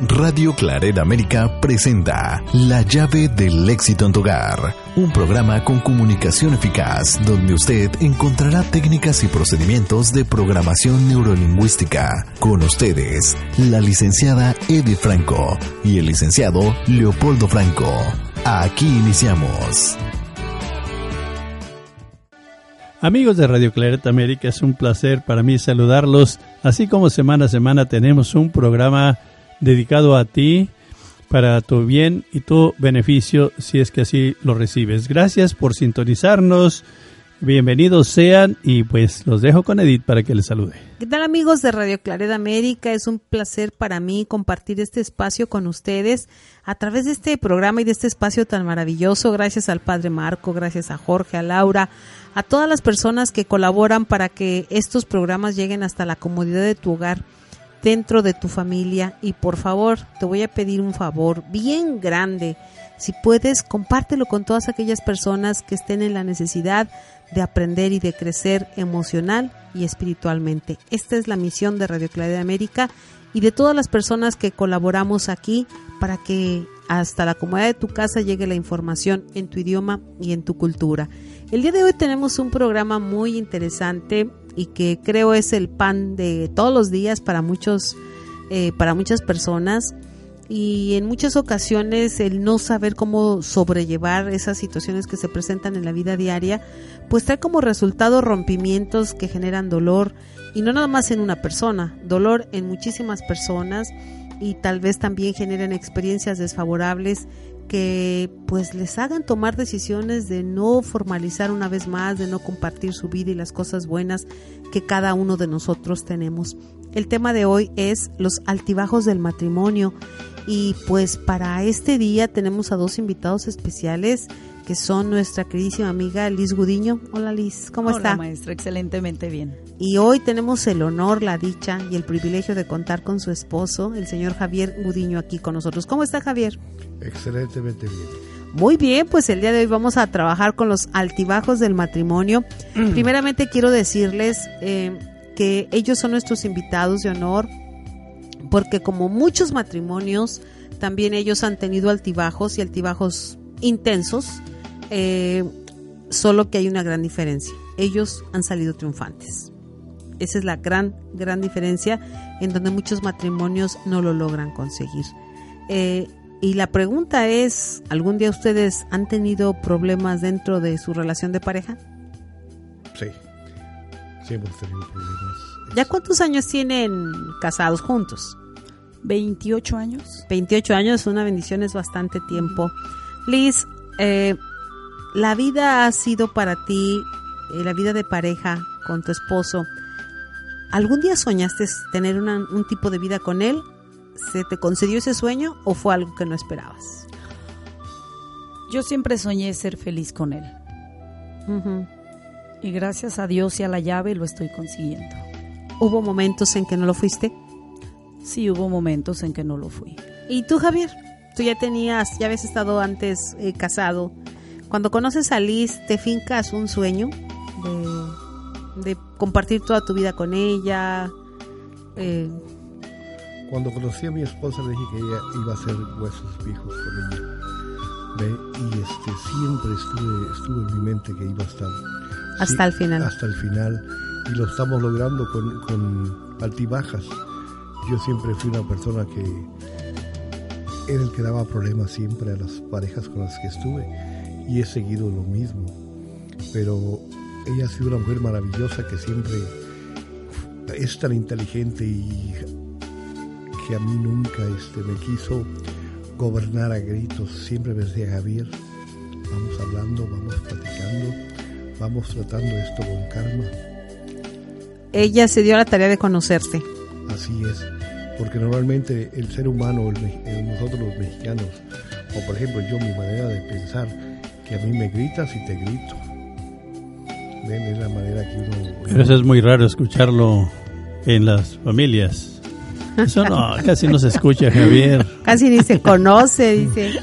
Radio Claret América presenta La llave del éxito en tu hogar, un programa con comunicación eficaz donde usted encontrará técnicas y procedimientos de programación neurolingüística. Con ustedes, la licenciada Edith Franco y el licenciado Leopoldo Franco. Aquí iniciamos. Amigos de Radio Claret América, es un placer para mí saludarlos. Así como semana a semana tenemos un programa dedicado a ti para tu bien y tu beneficio si es que así lo recibes. Gracias por sintonizarnos. Bienvenidos sean y pues los dejo con Edith para que les salude. ¿Qué tal amigos de Radio Claret América? Es un placer para mí compartir este espacio con ustedes a través de este programa y de este espacio tan maravilloso. Gracias al Padre Marco, gracias a Jorge, a Laura, a todas las personas que colaboran para que estos programas lleguen hasta la comodidad de tu hogar dentro de tu familia y por favor te voy a pedir un favor bien grande. Si puedes, compártelo con todas aquellas personas que estén en la necesidad de aprender y de crecer emocional y espiritualmente. Esta es la misión de Radio Claridad de América y de todas las personas que colaboramos aquí para que hasta la comodidad de tu casa llegue la información en tu idioma y en tu cultura. El día de hoy tenemos un programa muy interesante y que creo es el pan de todos los días para muchos, eh, para muchas personas. Y en muchas ocasiones el no saber cómo sobrellevar esas situaciones que se presentan en la vida diaria, pues trae como resultado rompimientos que generan dolor y no nada más en una persona, dolor en muchísimas personas y tal vez también generen experiencias desfavorables que pues les hagan tomar decisiones de no formalizar una vez más, de no compartir su vida y las cosas buenas que cada uno de nosotros tenemos. El tema de hoy es los altibajos del matrimonio y pues para este día tenemos a dos invitados especiales que son nuestra queridísima amiga Liz Gudiño. Hola Liz, ¿cómo está? Hola maestra, excelentemente bien. Y hoy tenemos el honor, la dicha y el privilegio de contar con su esposo, el señor Javier Gudiño, aquí con nosotros. ¿Cómo está Javier? Excelentemente bien. Muy bien, pues el día de hoy vamos a trabajar con los altibajos del matrimonio. Mm. Primeramente quiero decirles eh, que ellos son nuestros invitados de honor, porque como muchos matrimonios, también ellos han tenido altibajos y altibajos intensos, eh, solo que hay una gran diferencia. Ellos han salido triunfantes. Esa es la gran, gran diferencia en donde muchos matrimonios no lo logran conseguir. Eh, y la pregunta es, ¿algún día ustedes han tenido problemas dentro de su relación de pareja? Sí, sí hemos tenido problemas. ¿Ya cuántos años tienen casados juntos? 28 años. 28 años, una bendición es bastante tiempo. Liz, eh, la vida ha sido para ti, eh, la vida de pareja con tu esposo. ¿Algún día soñaste tener una- un tipo de vida con él? ¿Se te concedió ese sueño o fue algo que no esperabas? Yo siempre soñé ser feliz con él. Y gracias a Dios y a la llave lo estoy consiguiendo. ¿Hubo momentos en que no lo fuiste? Sí, hubo momentos en que no lo fui. ¿Y tú, Javier? Tú ya tenías, ya habías estado antes eh, casado. Cuando conoces a Liz, ¿te fincas un sueño de, de compartir toda tu vida con ella? Eh, Cuando conocí a mi esposa le dije que ella iba a ser huesos viejos con ella. ¿Ve? Y este, siempre estuve, estuvo en mi mente que iba a estar. Hasta el final. Hasta el final. Y lo estamos logrando con, con altibajas. Yo siempre fui una persona que era el que daba problemas siempre a las parejas con las que estuve. Y he seguido lo mismo. Pero ella ha sido una mujer maravillosa que siempre es tan inteligente y que a mí nunca este, me quiso gobernar a gritos. Siempre me decía Javier, vamos hablando, vamos platicando, vamos tratando esto con calma. ella se dio a la tarea de conocerte. Así es, porque normalmente el ser humano, el me- el- nosotros los mexicanos, o por ejemplo yo, mi manera de pensar, que a mí me gritas y te grito. Ven, es la manera que uno... Pero eso es muy raro escucharlo en las familias. Eso no, casi no se escucha, Javier. Casi ni se conoce, dice.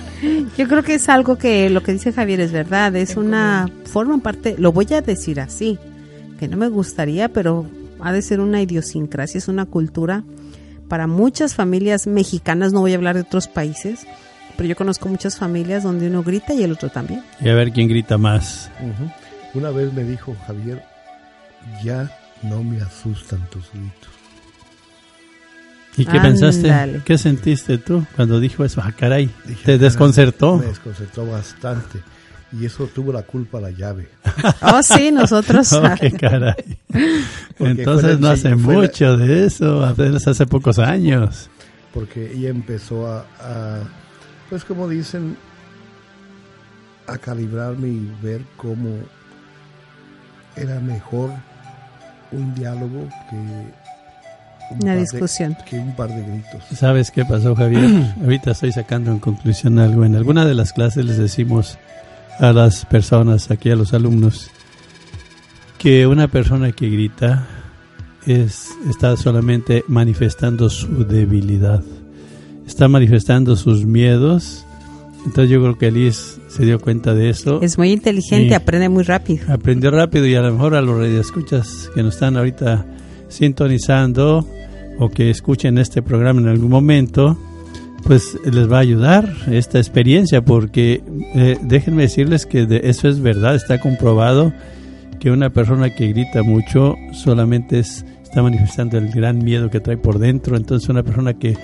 Yo creo que es algo que lo que dice Javier es verdad. Es una forma parte, lo voy a decir así, que no me gustaría, pero ha de ser una idiosincrasia, es una cultura para muchas familias mexicanas, no voy a hablar de otros países, pero yo conozco muchas familias donde uno grita y el otro también. Y a ver quién grita más. Una vez me dijo Javier, ya no me asustan tus gritos. ¿Y qué pensaste? ¿Qué sentiste tú cuando dijo eso? Ah, caray, Dije, te "Caray", desconcertó. Me desconcertó bastante. Y eso tuvo la culpa la llave. Oh, sí, nosotros. Oh, qué caray. Entonces no hace la- mucho de eso, apenas hace pocos años. Porque ella empezó a, a, pues como dicen, a calibrarme y ver cómo era mejor un diálogo que un Una par de- discusión. que un par de gritos. ¿Sabes qué pasó, Javier? Ahorita estoy sacando en conclusión algo. En alguna de las clases les decimos a las personas, aquí a los alumnos, que una persona que grita es, está solamente manifestando su debilidad, está manifestando sus miedos. Entonces yo creo que Liz se dio cuenta de eso. Es muy inteligente, aprende muy rápido. aprendió rápido y a lo mejor a los radioescuchas que nos están ahorita sintonizando o que escuchen este programa en algún momento, pues les va a ayudar esta experiencia porque eh, déjenme decirles que de eso es verdad, está comprobado que una persona que grita mucho solamente es, está manifestando el gran miedo que trae por dentro, entonces una persona que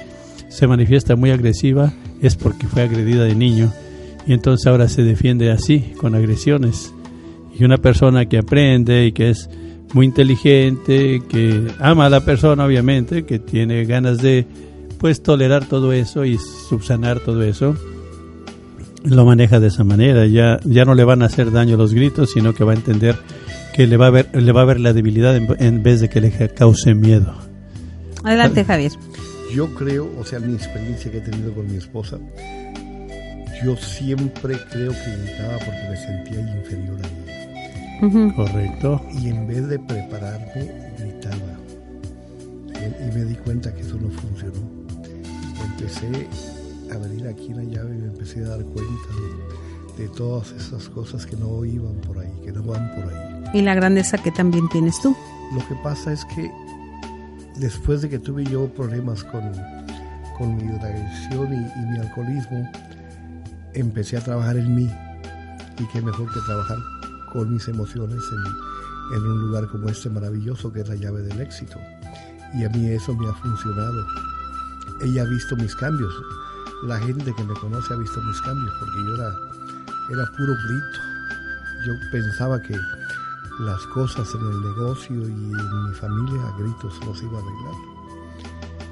se manifiesta muy agresiva es porque fue agredida de niño y entonces ahora se defiende así, con agresiones. Y una persona que aprende y que es muy inteligente, que ama a la persona obviamente, que tiene ganas de pues tolerar todo eso y subsanar todo eso, lo maneja de esa manera. Ya, ya no le van a hacer daño los gritos, sino que va a entender que le va a ver, le va a ver la debilidad en, en vez de que le cause miedo. Adelante, Javier. Yo creo, o sea, mi experiencia que he tenido con mi esposa, yo siempre creo que gritaba porque me sentía inferior a ella. Correcto. Y en vez de prepararme, gritaba. Y, y me di cuenta que eso no funcionó. Empecé a venir aquí en la llave y me empecé a dar cuenta de, de todas esas cosas que no iban por ahí, que no van por ahí. Y la grandeza que también tienes tú. Lo que pasa es que después de que tuve yo problemas con, con mi drogadicción y, mi alcoholismo, empecé a trabajar en mí. Y qué mejor que trabajar con mis emociones en, en un lugar como este maravilloso que es la llave del éxito. Y a mí eso me ha funcionado. Ella ha visto mis cambios. La gente que me conoce ha visto mis cambios porque yo era, era puro grito. Yo pensaba que las cosas en el negocio y en mi familia a gritos los iba a arreglar.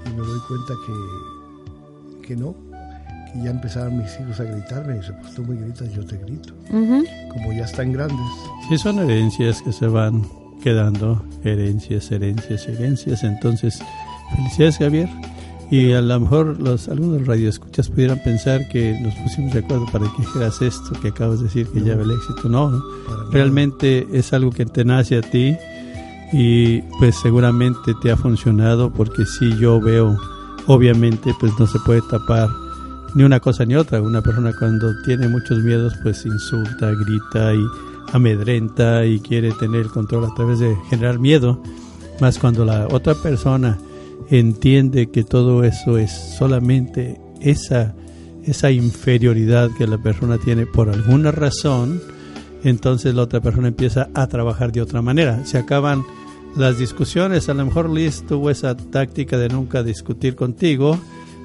Y me doy cuenta que, que no, que ya empezaron mis hijos a gritarme. Y dice, pues tú me gritas, yo te grito. Como ya están grandes, Sí, son herencias que se van quedando, herencias, herencias, herencias. Entonces, felicidades Javier. Y a lo mejor los algunos radioescuchas pudieran pensar que nos pusimos de acuerdo para que dijeras esto que acabas de decir, que llave el éxito. No, no. realmente es algo que te nace a ti y pues seguramente te ha funcionado porque si yo veo, obviamente pues no se puede tapar ni una cosa ni otra. Una persona cuando tiene muchos miedos pues insulta, grita y amedrenta y quiere tener el control a través de generar miedo. Más cuando la otra persona entiende que todo eso es solamente esa, esa inferioridad que la persona tiene por alguna razón, entonces la otra persona empieza a trabajar de otra manera. Se acaban las discusiones, a lo mejor Liz tuvo esa táctica de nunca discutir contigo,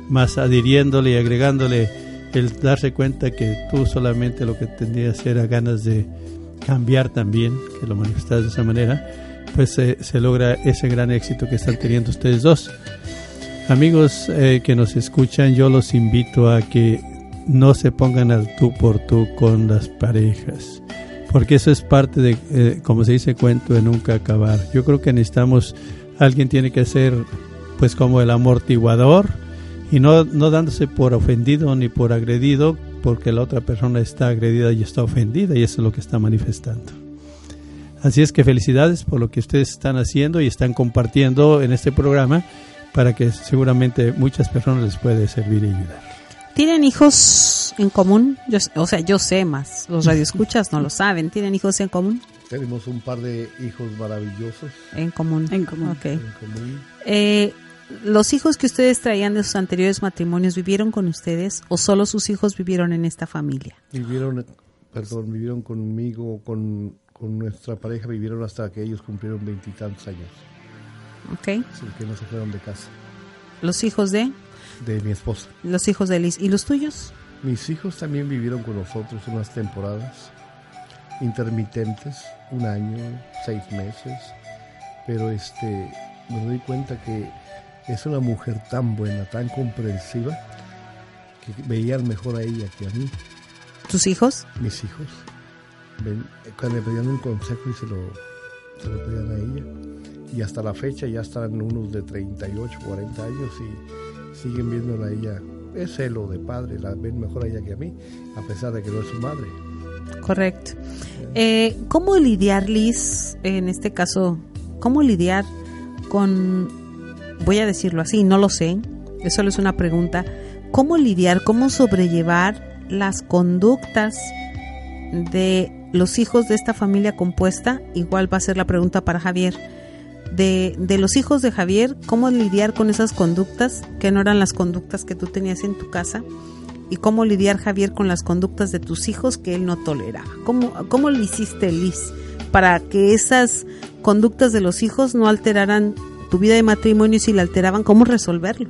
más adhiriéndole y agregándole el darse cuenta que tú solamente lo que tendrías era ganas de cambiar también, que lo manifestas de esa manera, pues se- logra ese gran éxito que están teniendo ustedes dos. Amigos eh, que nos escuchan, yo los invito a que no se pongan al tú por tú con las parejas, porque eso es parte de, eh, como se dice, cuento de nunca acabar. Yo creo que necesitamos, alguien tiene que ser pues como el amortiguador y no, no dándose por ofendido ni por agredido, porque la otra persona está agredida y está ofendida y eso es lo que está manifestando. Así es que felicidades por lo que ustedes están haciendo y están compartiendo en este programa para que seguramente muchas personas les puede servir y ayudar. ¿Tienen hijos en común? Yo, o sea, yo sé más. Los radioescuchas no lo saben. ¿Tienen hijos en común? tenemos un par de hijos maravillosos En común. En común. Ok. en común. Eh, ¿los hijos que ustedes traían de sus anteriores matrimonios vivieron con ustedes o solo sus hijos vivieron en esta familia? Vivieron, perdón, vivieron conmigo, con, con nuestra pareja, vivieron hasta que ellos cumplieron veintitantos años. Ok. Así que no se fueron de casa. ¿Los hijos de? De mi esposa. Los hijos de Liz. ¿Y los tuyos? Mis hijos también vivieron con nosotros unas temporadas intermitentes, un año, seis meses, pero este me doy cuenta que es una mujer tan buena, tan comprensiva, que veían mejor a ella que a mí. ¿Tus hijos? Mis hijos. Cuando me pedían un consejo y se lo, pedían a ella. Y hasta la fecha ya están unos de 38, 40 años y siguen viéndola a ella. Es celo de padre, la ven mejor a ella que a mí, a pesar de que no es su madre. Correcto. Eh, ¿Cómo lidiar, Liz, en este caso, cómo lidiar con, voy a decirlo así, no lo sé, eso es una pregunta, cómo lidiar, cómo sobrellevar las conductas de los hijos de esta familia compuesta? Igual va a ser la pregunta para Javier. De, de los hijos de Javier, ¿cómo lidiar con esas conductas que no eran las conductas que tú tenías en tu casa? y cómo lidiar Javier con las conductas de tus hijos que él no tolera. ¿Cómo, cómo lo hiciste, Liz, para que esas conductas de los hijos no alteraran tu vida de matrimonio y si la alteraban, cómo resolverlo?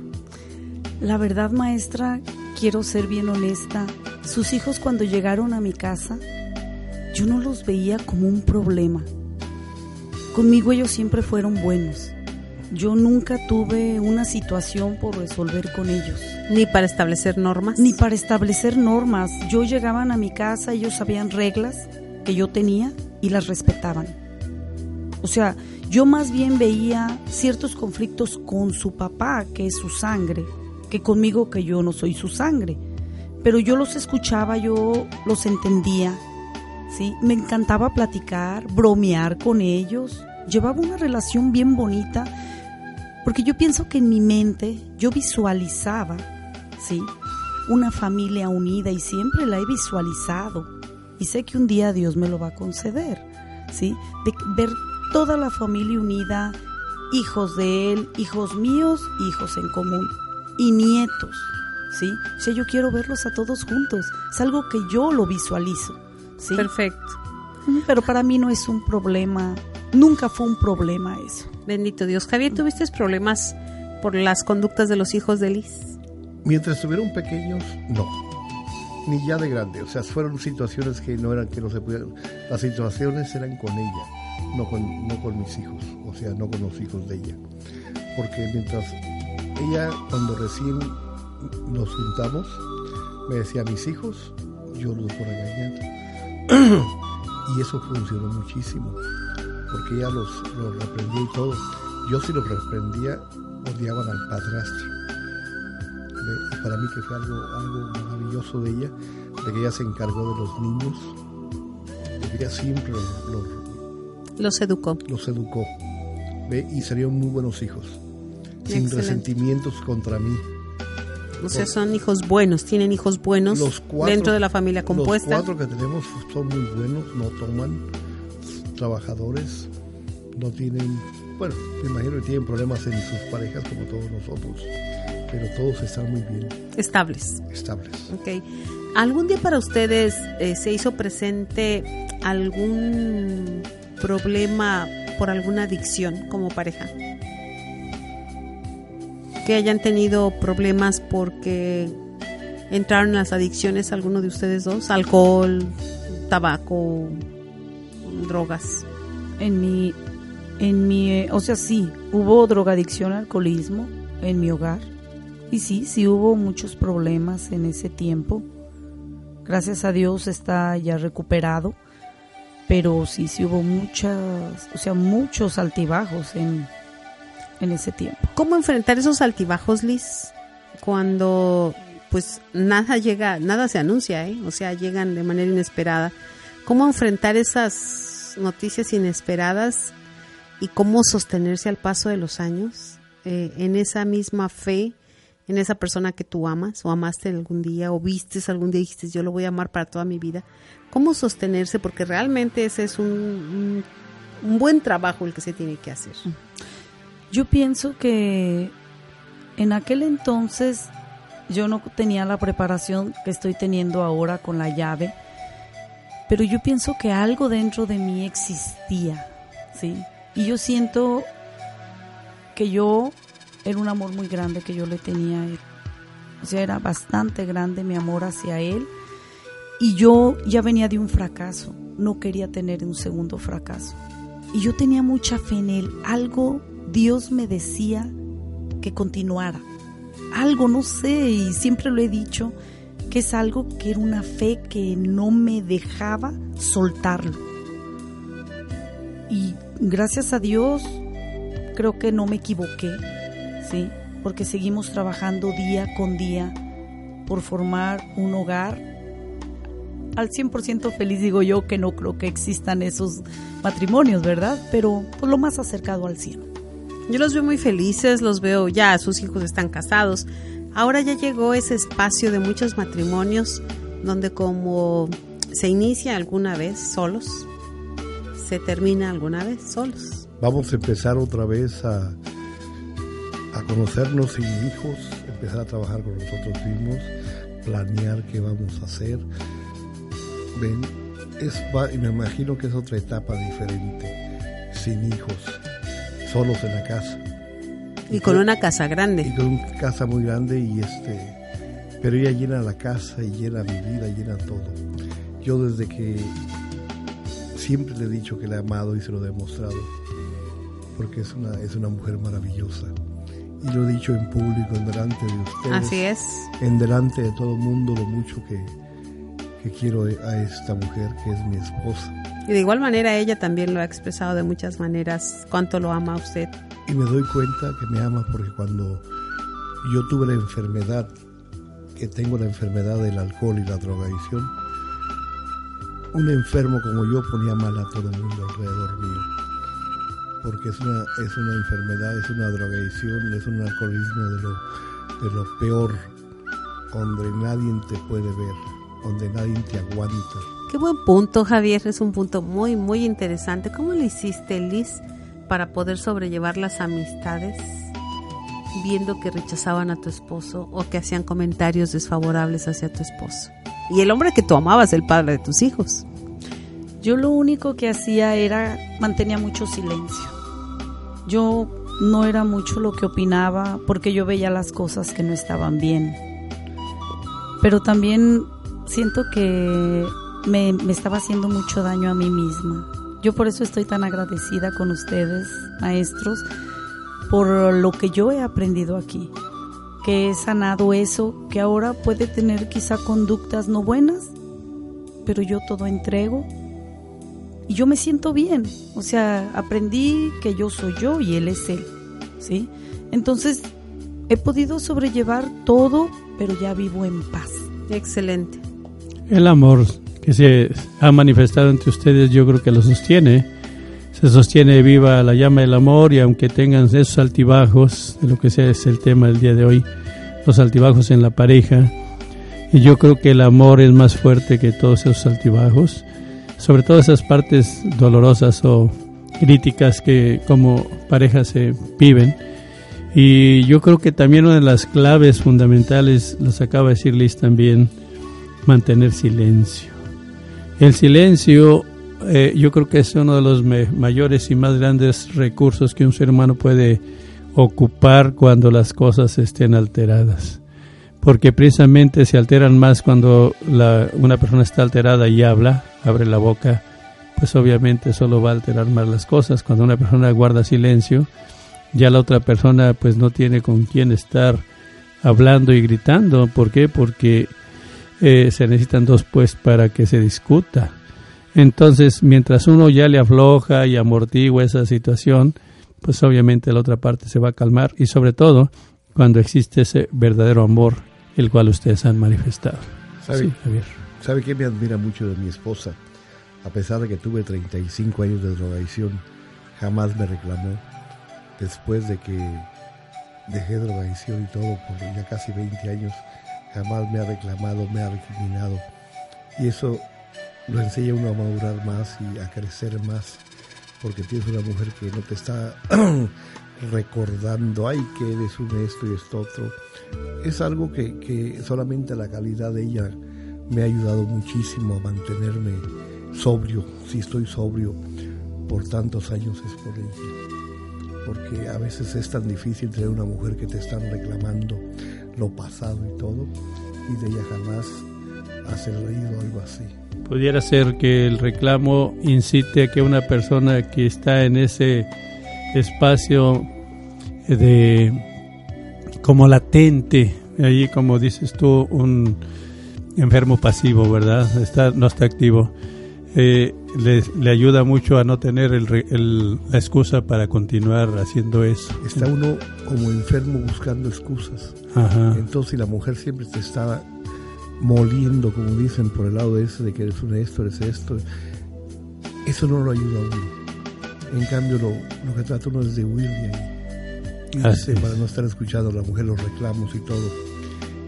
La verdad, maestra, quiero ser bien honesta. Sus hijos cuando llegaron a mi casa, yo no los veía como un problema. Conmigo ellos siempre fueron buenos. Yo nunca tuve una situación por resolver con ellos. Ni para establecer normas. Ni para establecer normas. Yo llegaban a mi casa, ellos sabían reglas que yo tenía y las respetaban. O sea, yo más bien veía ciertos conflictos con su papá, que es su sangre, que conmigo, que yo no soy su sangre. Pero yo los escuchaba, yo los entendía, ¿sí? Me encantaba platicar, bromear con ellos. Llevaba una relación bien bonita porque yo pienso que en mi mente yo visualizaba, ¿sí? Una familia unida y siempre la he visualizado. Y sé que un día Dios me lo va a conceder, ¿sí? De ver toda la familia unida, hijos de Él, hijos míos, hijos en común y nietos, ¿sí? O sea, yo quiero verlos a todos juntos. Es algo que yo lo visualizo, ¿sí? Perfecto. Pero para mí no es un problema, nunca fue un problema eso. Bendito Dios. Javier, ¿tuviste problemas por las conductas de los hijos de Liz? Mientras estuvieron pequeños, no. Ni ya de grande. O sea, fueron situaciones que no eran que no se pudieran. Las situaciones eran con ella, no con, no con mis hijos. O sea, no con los hijos de ella. Porque mientras ella, cuando recién nos juntamos, me decía a mis hijos, yo los voy a regañar. y eso funcionó muchísimo porque ella los, los reprendía y todo. Yo si los reprendía, odiaban al padrastro. Y para mí que fue algo, algo maravilloso de ella, de que ella se encargó de los niños, de que ella siempre los, los educó. Los educó. ¿ve? Y salieron muy buenos hijos, sin Excelente. resentimientos contra mí. O sea, son hijos buenos, tienen hijos buenos los cuatro, dentro de la familia compuesta. Los cuatro que tenemos son muy buenos, no toman, trabajadores, no tienen, bueno, me imagino que tienen problemas en sus parejas como todos nosotros, pero todos están muy bien. Estables. Estables. Ok. ¿Algún día para ustedes eh, se hizo presente algún problema por alguna adicción como pareja? Que hayan tenido problemas porque entraron en las adicciones alguno de ustedes dos, alcohol, tabaco, drogas. En mi, en mi, o sea, sí, hubo drogadicción, alcoholismo en mi hogar. Y sí, sí hubo muchos problemas en ese tiempo. Gracias a Dios está ya recuperado. Pero sí, sí hubo muchas, o sea, muchos altibajos en, en ese tiempo. ¿Cómo enfrentar esos altibajos, Liz? Cuando pues nada llega, nada se anuncia, ¿eh? O sea, llegan de manera inesperada. ¿Cómo enfrentar esas noticias inesperadas y cómo sostenerse al paso de los años eh, en esa misma fe, en esa persona que tú amas o amaste algún día o vistes algún día y dijiste yo lo voy a amar para toda mi vida? ¿Cómo sostenerse? Porque realmente ese es un, un, un buen trabajo el que se tiene que hacer. Yo pienso que en aquel entonces yo no tenía la preparación que estoy teniendo ahora con la llave, pero yo pienso que algo dentro de mí existía, ¿sí? Y yo siento que yo era un amor muy grande que yo le tenía a él. O sea, era bastante grande mi amor hacia él. Y yo ya venía de un fracaso, no quería tener un segundo fracaso. Y yo tenía mucha fe en él. Algo Dios me decía que continuara. Algo, no sé, y siempre lo he dicho, que es algo que era una fe que no me dejaba soltarlo. Y gracias a Dios, creo que no me equivoqué, ¿sí? Porque seguimos trabajando día con día por formar un hogar. Al 100% feliz digo yo que no creo que existan esos matrimonios, ¿verdad? Pero por lo más acercado al cielo. Yo los veo muy felices, los veo ya, sus hijos están casados. Ahora ya llegó ese espacio de muchos matrimonios donde como se inicia alguna vez solos, se termina alguna vez solos. Vamos a empezar otra vez a, a conocernos sin hijos, empezar a trabajar con nosotros mismos, planear qué vamos a hacer. Ven, es, me imagino que es otra etapa diferente, sin hijos solos en la casa. Y, con una casa grande. Y con una casa muy grande y este, pero ella llena la casa y llena mi vida, llena todo. Yo desde que siempre le he dicho que la he amado y se lo he demostrado, porque es una, es una mujer maravillosa. Y lo he dicho en público, en delante de ustedes. Así es. En delante de todo el mundo, lo mucho que, que quiero a esta mujer que es mi esposa. Y de igual manera ella también lo ha expresado de muchas maneras, cuánto lo ama a usted. Y me doy cuenta que me ama porque cuando yo tuve la enfermedad, que tengo la enfermedad del alcohol y la drogadicción, un enfermo como yo ponía mal a todo el mundo alrededor mío. Porque es una, es una enfermedad, es una drogadicción, es un alcoholismo de lo, de lo peor, donde nadie te puede ver, donde nadie te aguanta Qué buen punto, Javier. Es un punto muy, muy interesante. ¿Cómo lo hiciste, Liz, para poder sobrellevar las amistades viendo que rechazaban a tu esposo o que hacían comentarios desfavorables hacia tu esposo? Y el hombre que tú amabas, el padre de tus hijos. Yo lo único que hacía era mantenía mucho silencio. Yo no era mucho lo que opinaba porque yo veía las cosas que no estaban bien. Pero también siento que me, estaba haciendo mucho daño a mí misma. Yo por eso estoy tan agradecida con ustedes, maestros, por lo que yo he aprendido aquí, que he sanado eso, que ahora puede tener quizá conductas no buenas, pero yo todo entrego y yo me siento bien. O sea, aprendí que yo soy yo y él es él, ¿sí? Entonces, he podido sobrellevar todo, pero ya vivo en paz. Excelente. El amor que se ha manifestado entre ustedes, yo creo que lo sostiene. Se sostiene viva la llama del amor y aunque tengan esos altibajos, lo que sea es el tema del día de hoy, los altibajos en la pareja, y yo creo que el amor es más fuerte que todos esos altibajos, sobre todo esas partes dolorosas o críticas que como pareja se viven. Y yo creo que también una de las claves fundamentales, los acaba de decir Liz también, mantener silencio. El silencio eh, yo creo que es uno de los mayores y más grandes recursos que un ser humano puede ocupar cuando las cosas estén alteradas. Porque precisamente se alteran más cuando una persona está alterada y habla, abre la boca, pues obviamente solo va a alterar más las cosas. Cuando una persona guarda silencio, ya la otra persona pues no tiene con quién estar hablando y gritando. ¿Por qué? Porque eh, se necesitan dos pues para que se discuta. Entonces, mientras uno ya le afloja y amortigua esa situación, pues obviamente la otra parte se va a calmar y sobre todo cuando existe ese verdadero amor el cual ustedes han manifestado. ¿Sabe, ¿Sabe qué me admira mucho de mi esposa? A pesar de que tuve 35 años de drogadicción, jamás me reclamó. Después de que dejé drogadicción y todo por ya casi 20 años, jamás me ha reclamado, me ha recriminado. Y eso lo enseña uno a madurar más y a crecer más, porque tienes una mujer que no te está recordando, ay, que eres un esto y esto otro. Es algo que, que solamente la calidad de ella me ha ayudado muchísimo a mantenerme sobrio, si estoy sobrio por tantos años es por ella. Porque a veces es tan difícil tener una mujer que te están reclamando lo pasado y todo, y de ella jamás hacer reído algo así. Pudiera ser que el reclamo incite a que una persona que está en ese espacio de como latente, allí como dices tú, un enfermo pasivo, ¿verdad? Está, no está activo. Eh, le, le, ayuda mucho a no tener el, el, la excusa para continuar haciendo eso. Está uno como enfermo buscando excusas. Ajá. Entonces, si la mujer siempre te está moliendo, como dicen, por el lado de ese, de que eres un esto, eres esto, eso no lo ayuda a uno. En cambio, lo, lo que trata uno es de huir de ahí. Así para no estar escuchando a la mujer los reclamos y todo.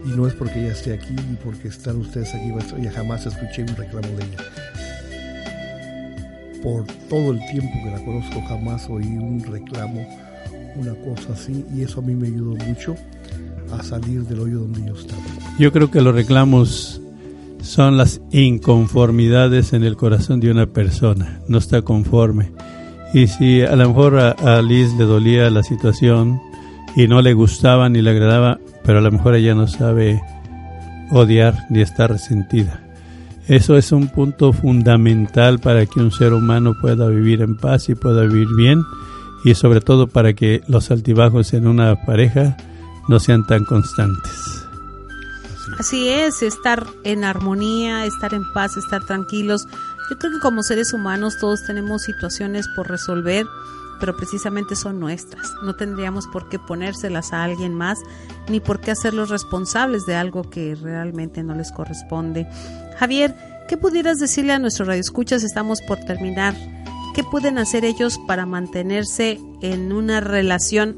Y no es porque ella esté aquí y porque están ustedes aquí, ella jamás escuché un reclamo de ella por todo el tiempo que la conozco jamás oí un reclamo, una cosa así, y eso a mí me ayudó mucho a salir del hoyo donde yo estaba. Yo creo que los reclamos son las inconformidades en el corazón de una persona, no está conforme. Y si a lo mejor a, Liz le dolía la situación y no le gustaba ni le agradaba, pero a lo mejor ella no sabe odiar ni estar resentida. Eso es un punto fundamental para que un ser humano pueda vivir en paz y pueda vivir bien y sobre todo para que los altibajos en una pareja no sean tan constantes. Así es, estar en armonía, estar en paz, estar tranquilos. Yo creo que como seres humanos todos tenemos situaciones por resolver, pero precisamente son nuestras. No tendríamos por qué ponérselas a alguien más, ni por qué hacerlos responsables de algo que realmente no les corresponde. Javier, ¿qué pudieras decirle a nuestros radioescuchas? Estamos por terminar. ¿Qué pueden hacer ellos para mantenerse en una relación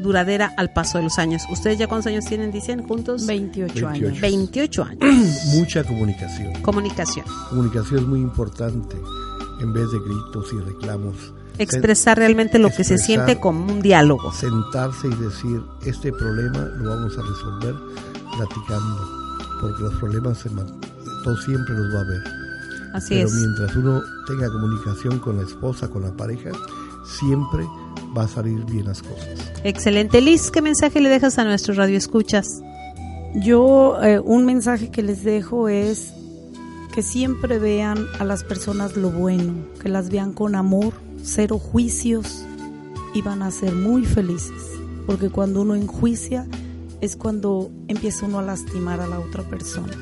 duradera al paso de los años? ¿Ustedes ya cuántos años tienen, dicen, juntos? 28, 28. años. 28 años. Mucha comunicación. Comunicación. Comunicación es muy importante en vez de gritos y reclamos. Expresar realmente lo que se siente como un diálogo. Sentarse y decir, este problema lo vamos a resolver platicando, porque los problemas se todo siempre los va a ver. Así Pero es. mientras uno tenga comunicación con la esposa, con la pareja, siempre va a salir bien las cosas. Excelente. Liz, ¿qué mensaje le dejas a nuestros radioescuchas? Yo, eh, un mensaje que les dejo es que siempre vean a las personas lo bueno, que las vean con amor, cero juicios y van a ser muy felices. Porque cuando uno enjuicia es cuando empieza uno a lastimar a la otra persona.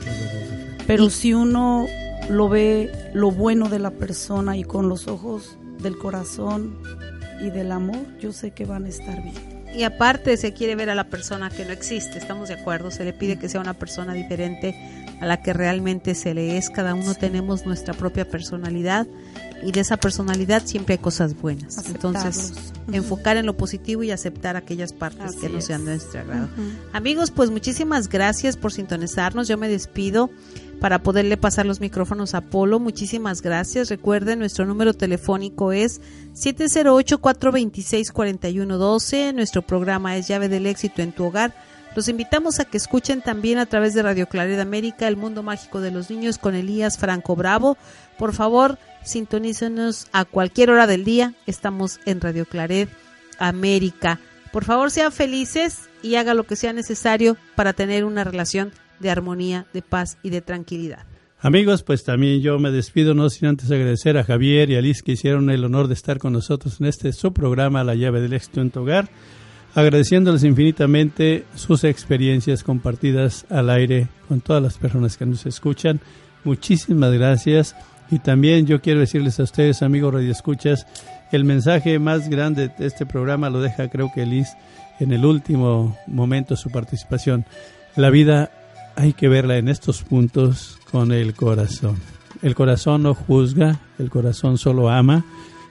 Pero si uno lo ve lo bueno de la persona y con los ojos del corazón y del amor, yo sé que van a estar bien. Y aparte se quiere ver a la persona que no existe, estamos de acuerdo, se le pide que sea una persona diferente a la que realmente se le es, cada uno tenemos nuestra propia personalidad y de esa personalidad siempre hay cosas buenas. Entonces, uh -huh. enfocar en lo positivo y aceptar aquellas partes Así que no sean de nuestro agrado. Uh -huh. Amigos, pues muchísimas gracias por sintonizarnos. Yo me despido para poderle pasar los micrófonos a Polo. Muchísimas gracias. Recuerden, nuestro número telefónico es 708-426-4112. Nuestro programa es Llave del Éxito en tu Hogar. Los invitamos a que escuchen también a través de Radio Claridad América El Mundo Mágico de los Niños con Elías Franco Bravo. Por favor, sintonícenos a cualquier hora del día. Estamos en Radio Claret América. Por favor, sean felices y haga lo que sea necesario para tener una relación de armonía, de paz y de tranquilidad. Amigos, pues también yo me despido, no sin antes agradecer a Javier y a Liz que hicieron el honor de estar con nosotros en este su programa La llave del éxito en tu hogar, agradeciéndoles infinitamente sus experiencias compartidas al aire con todas las personas que nos escuchan. Muchísimas gracias y también yo quiero decirles a ustedes, amigos radioescuchas, el mensaje más grande de este programa lo deja creo que Liz en el último momento su participación. La vida hay que verla en estos puntos con el corazón. El corazón no juzga, el corazón solo ama.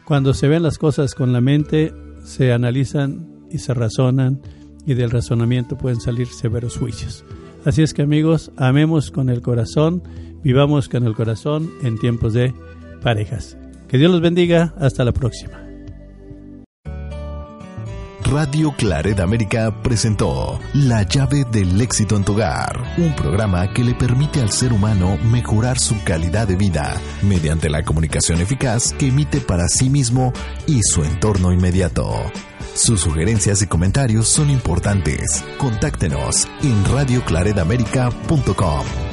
Cuando se ven las cosas con la mente, se analizan y se razonan y del razonamiento pueden salir severos juicios. Así es que amigos, amemos con el corazón, vivamos con el corazón en tiempos de parejas. Que Dios los bendiga. Hasta la próxima. Radio Claret América presentó La llave del éxito en tu hogar, un programa que le permite al ser humano mejorar su calidad de vida mediante la comunicación eficaz que emite para sí mismo y su entorno inmediato. Sus sugerencias y comentarios son importantes. Contáctenos en radioclaredamerica.com.